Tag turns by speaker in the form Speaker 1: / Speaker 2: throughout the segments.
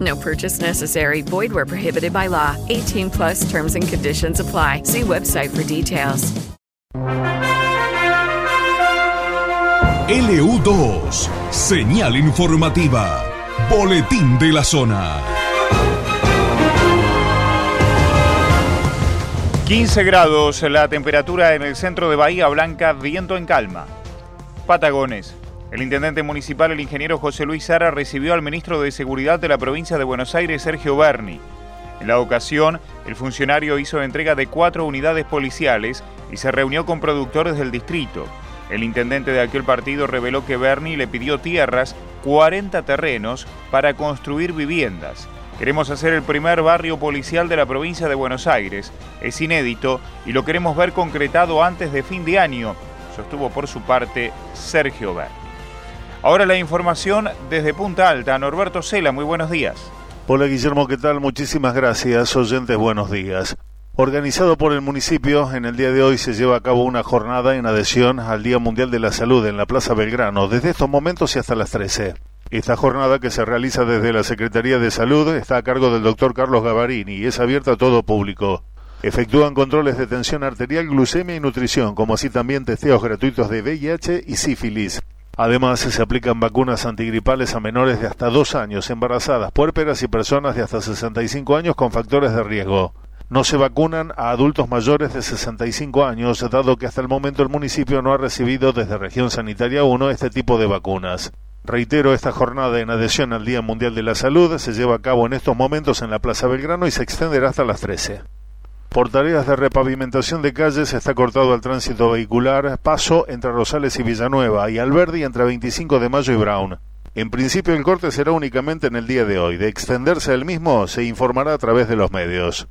Speaker 1: No purchase necessary. Void where prohibited by law. 18 plus terms and conditions apply. See website for details.
Speaker 2: LU2, señal informativa. Boletín de la zona.
Speaker 3: 15 grados la temperatura en el centro de Bahía Blanca, viento en calma. Patagones. El intendente municipal, el ingeniero José Luis Sara, recibió al ministro de Seguridad de la provincia de Buenos Aires, Sergio Berni. En la ocasión, el funcionario hizo entrega de cuatro unidades policiales y se reunió con productores del distrito. El intendente de aquel partido reveló que Berni le pidió tierras, 40 terrenos, para construir viviendas. Queremos hacer el primer barrio policial de la provincia de Buenos Aires. Es inédito y lo queremos ver concretado antes de fin de año, sostuvo por su parte Sergio Berni. Ahora la información desde Punta Alta. Norberto Cela, muy buenos días.
Speaker 4: Hola Guillermo, ¿qué tal? Muchísimas gracias. Oyentes, buenos días. Organizado por el municipio, en el día de hoy se lleva a cabo una jornada en adhesión al Día Mundial de la Salud en la Plaza Belgrano, desde estos momentos y hasta las 13. Esta jornada, que se realiza desde la Secretaría de Salud, está a cargo del doctor Carlos Gavarini y es abierta a todo público. Efectúan controles de tensión arterial, glucemia y nutrición, como así también testeos gratuitos de VIH y sífilis. Además, se aplican vacunas antigripales a menores de hasta dos años, embarazadas, puérperas y personas de hasta 65 años con factores de riesgo. No se vacunan a adultos mayores de 65 años, dado que hasta el momento el municipio no ha recibido desde Región Sanitaria 1 este tipo de vacunas. Reitero, esta jornada en adhesión al Día Mundial de la Salud se lleva a cabo en estos momentos en la Plaza Belgrano y se extenderá hasta las 13. Por tareas de repavimentación de calles está cortado el tránsito vehicular paso entre Rosales y Villanueva y Alberdi entre 25 de mayo y Brown. En principio el corte será únicamente en el día de hoy. De extenderse el mismo se informará a través de los medios.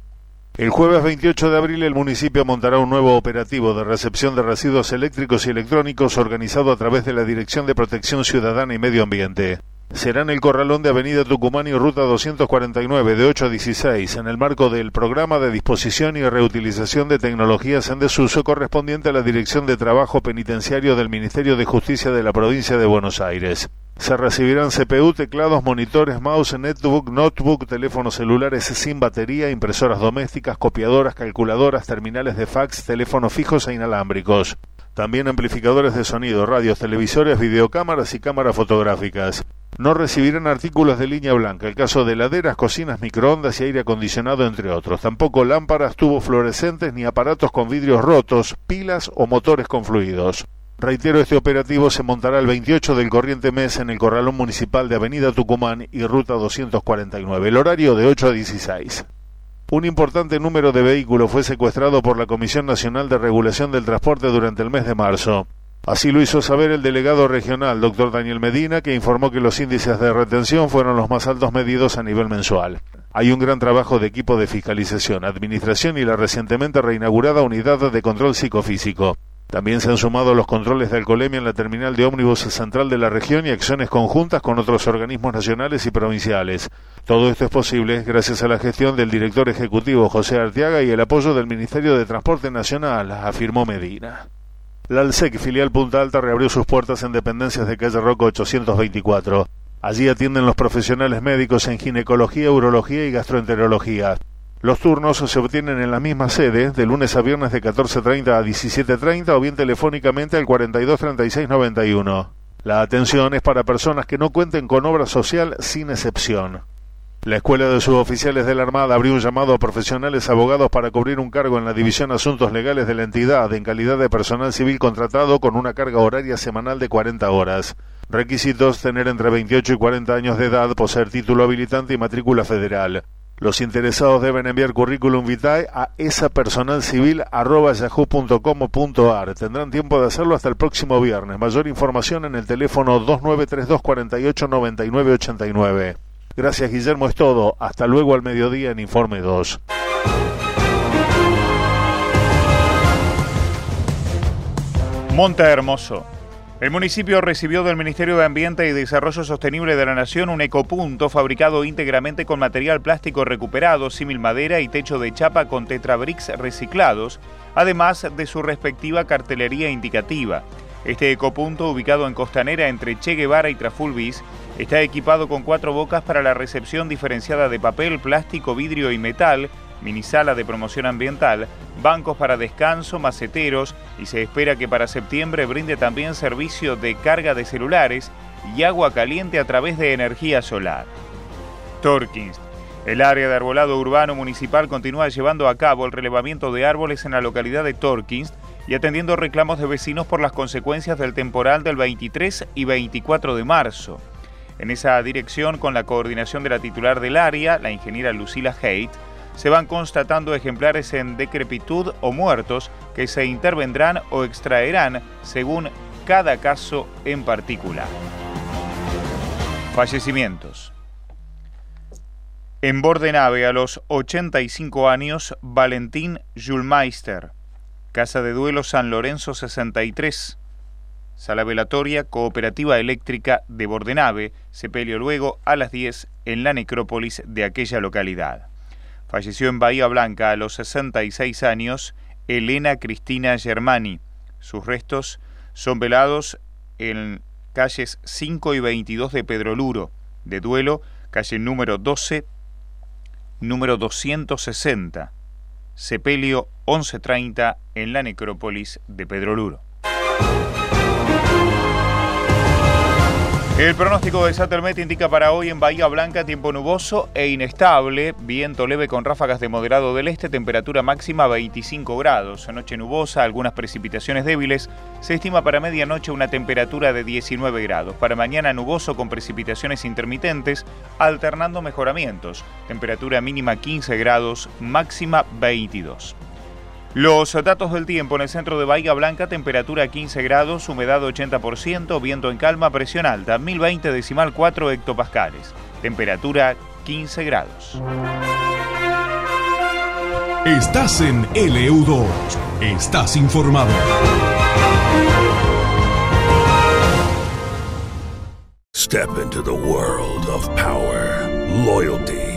Speaker 4: El jueves 28 de abril el municipio montará un nuevo operativo de recepción de residuos eléctricos y electrónicos organizado a través de la Dirección de Protección Ciudadana y Medio Ambiente será en el Corralón de Avenida Tucumán y Ruta 249 de 8 a 16 en el marco del programa de disposición y reutilización de tecnologías en desuso correspondiente a la Dirección de Trabajo Penitenciario del Ministerio de Justicia de la provincia de Buenos Aires. Se recibirán CPU, teclados, monitores, mouse, netbook, notebook, teléfonos celulares sin batería, impresoras domésticas, copiadoras, calculadoras, terminales de fax, teléfonos fijos e inalámbricos. También amplificadores de sonido, radios, televisores, videocámaras y cámaras fotográficas. No recibirán artículos de línea blanca, el caso de heladeras, cocinas, microondas y aire acondicionado, entre otros. Tampoco lámparas, tubos fluorescentes ni aparatos con vidrios rotos, pilas o motores con fluidos. Reitero, este operativo se montará el 28 del corriente mes en el Corralón Municipal de Avenida Tucumán y Ruta 249, el horario de 8 a 16. Un importante número de vehículos fue secuestrado por la Comisión Nacional de Regulación del Transporte durante el mes de marzo. Así lo hizo saber el delegado regional, doctor Daniel Medina, que informó que los índices de retención fueron los más altos medidos a nivel mensual. Hay un gran trabajo de equipo de fiscalización, administración y la recientemente reinaugurada unidad de control psicofísico. También se han sumado los controles de alcoholemia en la terminal de ómnibus central de la región y acciones conjuntas con otros organismos nacionales y provinciales. Todo esto es posible gracias a la gestión del director ejecutivo José Arteaga y el apoyo del Ministerio de Transporte Nacional, afirmó Medina. La ALSEC, filial Punta Alta, reabrió sus puertas en dependencias de calle Roca 824. Allí atienden los profesionales médicos en ginecología, urología y gastroenterología. Los turnos se obtienen en la misma sede, de lunes a viernes de 14.30 a 17.30 o bien telefónicamente al 423691. La atención es para personas que no cuenten con obra social sin excepción. La Escuela de Suboficiales de la Armada abrió un llamado a profesionales abogados para cubrir un cargo en la División Asuntos Legales de la entidad en calidad de personal civil contratado con una carga horaria semanal de 40 horas. Requisitos tener entre 28 y 40 años de edad, poseer título habilitante y matrícula federal. Los interesados deben enviar currículum vitae a esapersonalcivil.yahoo.com.ar. Tendrán tiempo de hacerlo hasta el próximo viernes. Mayor información en el teléfono 2932 48 Gracias Guillermo, es todo. Hasta luego al mediodía en Informe 2.
Speaker 3: Monte Hermoso. El municipio recibió del Ministerio de Ambiente y Desarrollo Sostenible de la Nación un ecopunto fabricado íntegramente con material plástico recuperado, símil madera y techo de chapa con tetrabricks reciclados, además de su respectiva cartelería indicativa. Este ecopunto, ubicado en Costanera entre Che Guevara y Trafulvis, está equipado con cuatro bocas para la recepción diferenciada de papel, plástico, vidrio y metal, minisala de promoción ambiental, bancos para descanso, maceteros y se espera que para septiembre brinde también servicio de carga de celulares y agua caliente a través de energía solar. Torkins. El área de arbolado urbano municipal continúa llevando a cabo el relevamiento de árboles en la localidad de Torkins y atendiendo reclamos de vecinos por las consecuencias del temporal del 23 y 24 de marzo. En esa dirección, con la coordinación de la titular del área, la ingeniera Lucila Haidt, se van constatando ejemplares en decrepitud o muertos que se intervendrán o extraerán según cada caso en particular. Fallecimientos. En Bordenave, a los 85 años, Valentín Julmeister, Casa de Duelo San Lorenzo 63, Sala Velatoria Cooperativa Eléctrica de Bordenave, sepelio luego a las 10 en la necrópolis de aquella localidad. Falleció en Bahía Blanca a los 66 años Elena Cristina Germani. Sus restos son velados en calles 5 y 22 de Pedro Luro, de Duelo, calle número 12, número 260, sepelio 1130 en la necrópolis de Pedro Luro. El pronóstico de Sattelmet indica para hoy en Bahía Blanca tiempo nuboso e inestable, viento leve con ráfagas de moderado del este, temperatura máxima 25 grados. Noche nubosa, algunas precipitaciones débiles. Se estima para medianoche una temperatura de 19 grados. Para mañana nuboso con precipitaciones intermitentes, alternando mejoramientos. Temperatura mínima 15 grados, máxima 22. Los datos del tiempo en el centro de Bahía Blanca, temperatura 15 grados, humedad 80%, viento en calma, presión alta, 1020 decimal 4 hectopascales. Temperatura 15 grados.
Speaker 2: Estás en LU2. Estás informado.
Speaker 5: Step into the world of power, loyalty.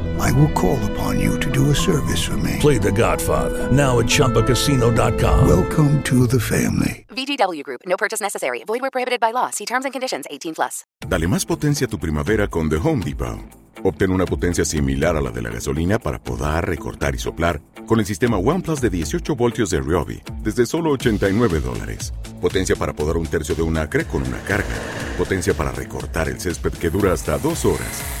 Speaker 6: I will call upon you to do a service for me.
Speaker 5: Play The Godfather now at Choppacasino.com.
Speaker 6: Welcome to the family.
Speaker 7: VGW Group. No purchase necessary. Void where prohibited by law. See terms and conditions. 18 plus.
Speaker 8: Dale más potencia a tu primavera con The Home Depot. Obtén una potencia similar a la de la gasolina para podar, recortar y soplar con el sistema OnePlus de 18 voltios de Ryobi desde solo 89 dólares. Potencia para podar un tercio de un acre con una carga. Potencia para recortar el césped que dura hasta dos horas.